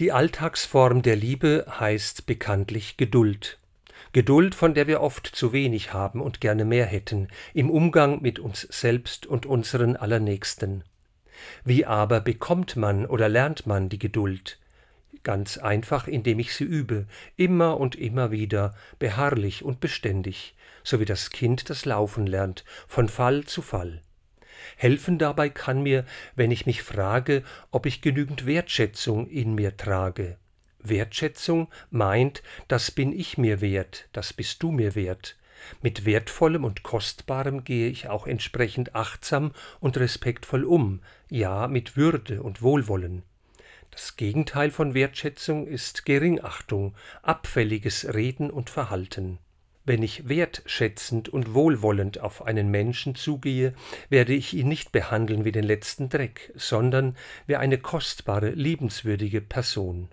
Die Alltagsform der Liebe heißt bekanntlich Geduld. Geduld, von der wir oft zu wenig haben und gerne mehr hätten, im Umgang mit uns selbst und unseren Allernächsten. Wie aber bekommt man oder lernt man die Geduld? Ganz einfach, indem ich sie übe, immer und immer wieder, beharrlich und beständig, so wie das Kind das Laufen lernt, von Fall zu Fall. Helfen dabei kann mir, wenn ich mich frage, ob ich genügend Wertschätzung in mir trage. Wertschätzung meint, das bin ich mir wert, das bist du mir wert. Mit Wertvollem und Kostbarem gehe ich auch entsprechend achtsam und respektvoll um, ja mit Würde und Wohlwollen. Das Gegenteil von Wertschätzung ist Geringachtung, abfälliges Reden und Verhalten. Wenn ich wertschätzend und wohlwollend auf einen Menschen zugehe, werde ich ihn nicht behandeln wie den letzten Dreck, sondern wie eine kostbare, liebenswürdige Person.